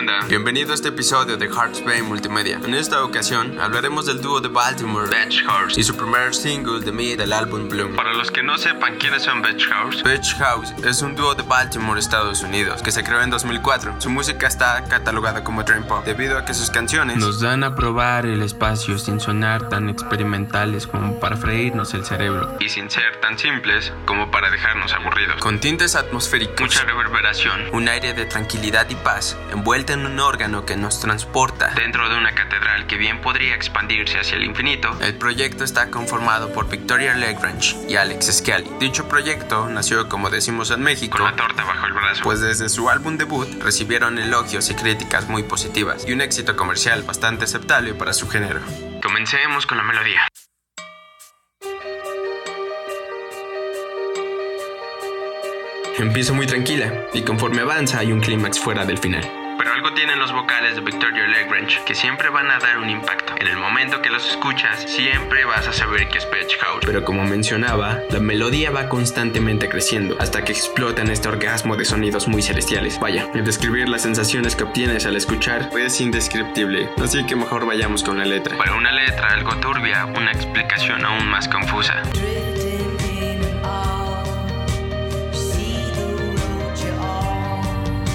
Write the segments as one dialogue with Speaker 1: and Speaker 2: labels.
Speaker 1: onda? Bienvenido a este episodio de Hearts Bay Multimedia. En esta ocasión hablaremos del dúo de Baltimore, Beach House, y su primer single de mí del álbum Bloom. Para los que no sepan quiénes son Beach House, Beach House es un dúo de Baltimore, Estados Unidos, que se creó en 2004. Su música está catalogada como dream pop debido a que sus canciones
Speaker 2: nos dan a probar el espacio sin sonar tan experimentales como para freírnos el cerebro
Speaker 1: y sin ser tan simples como para dejarnos aburridos. Con tintes atmosféricos, mucha reverberación, un aire de tranquilidad y paz, envuelta en un órgano que nos transporta dentro de una catedral que bien podría expandirse hacia el infinito, el proyecto está conformado por Victoria Legrange y Alex Skelly. Dicho proyecto nació, como decimos en México, con la torta bajo el brazo, pues desde su álbum debut recibieron elogios y críticas muy positivas y un éxito comercial bastante aceptable para su género. Comencemos con la melodía. Empieza muy tranquila y conforme avanza hay un clímax fuera del final. Tienen los vocales de Victoria Legrange que siempre van a dar un impacto. En el momento que los escuchas, siempre vas a saber que es Patch House. Pero como mencionaba, la melodía va constantemente creciendo hasta que explota en este orgasmo de sonidos muy celestiales. Vaya, el describir las sensaciones que obtienes al escuchar es indescriptible, así que mejor vayamos con la letra. Para una letra algo turbia, una explicación aún más confusa.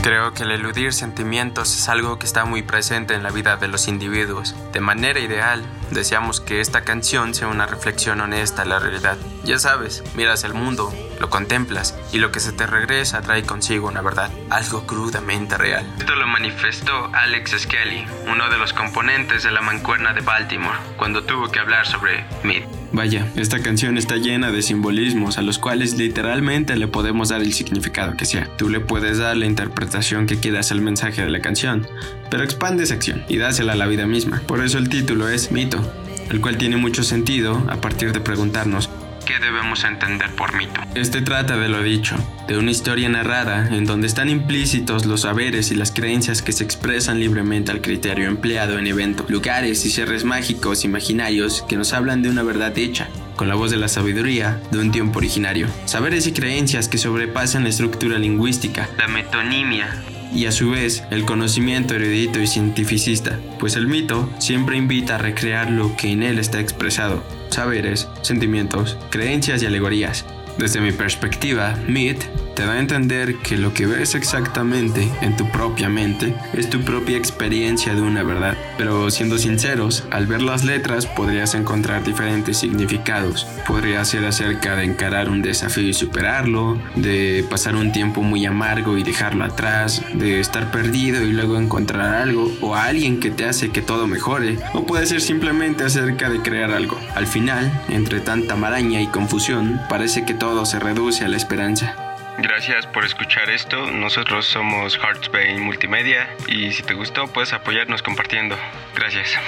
Speaker 1: Creo que el eludir sentimientos es algo que está muy presente en la vida de los individuos. De manera ideal, deseamos que esta canción sea una reflexión honesta a la realidad. Ya sabes, miras el mundo, lo contemplas y lo que se te regresa trae consigo una verdad, algo crudamente real. Esto lo manifestó Alex Skelly, uno de los componentes de la mancuerna de Baltimore, cuando tuvo que hablar sobre Meat. Vaya, esta canción está llena de simbolismos a los cuales literalmente le podemos dar el significado que sea. Tú le puedes dar la interpretación que quieras al mensaje de la canción, pero expande esa acción y dásela a la vida misma. Por eso el título es Mito, el cual tiene mucho sentido a partir de preguntarnos ¿Qué debemos entender por mito? Este trata de lo dicho, de una historia narrada en donde están implícitos los saberes y las creencias que se expresan libremente al criterio empleado en eventos, lugares y seres mágicos imaginarios que nos hablan de una verdad hecha, con la voz de la sabiduría de un tiempo originario. Saberes y creencias que sobrepasan la estructura lingüística, la metonimia, y a su vez el conocimiento erudito y cientificista, pues el mito siempre invita a recrear lo que en él está expresado, saberes, sentimientos, creencias y alegorías. Desde mi perspectiva, Myth te da a entender que lo que ves exactamente en tu propia mente es tu propia experiencia de una verdad. Pero siendo sinceros, al ver las letras podrías encontrar diferentes significados. Podría ser acerca de encarar un desafío y superarlo, de pasar un tiempo muy amargo y dejarlo atrás, de estar perdido y luego encontrar algo o alguien que te hace que todo mejore, o puede ser simplemente acerca de crear algo. Al final, entre tanta maraña y confusión, parece que todo se reduce a la esperanza. Gracias por escuchar esto. Nosotros somos Hearts Bay Multimedia y si te gustó puedes apoyarnos compartiendo. Gracias.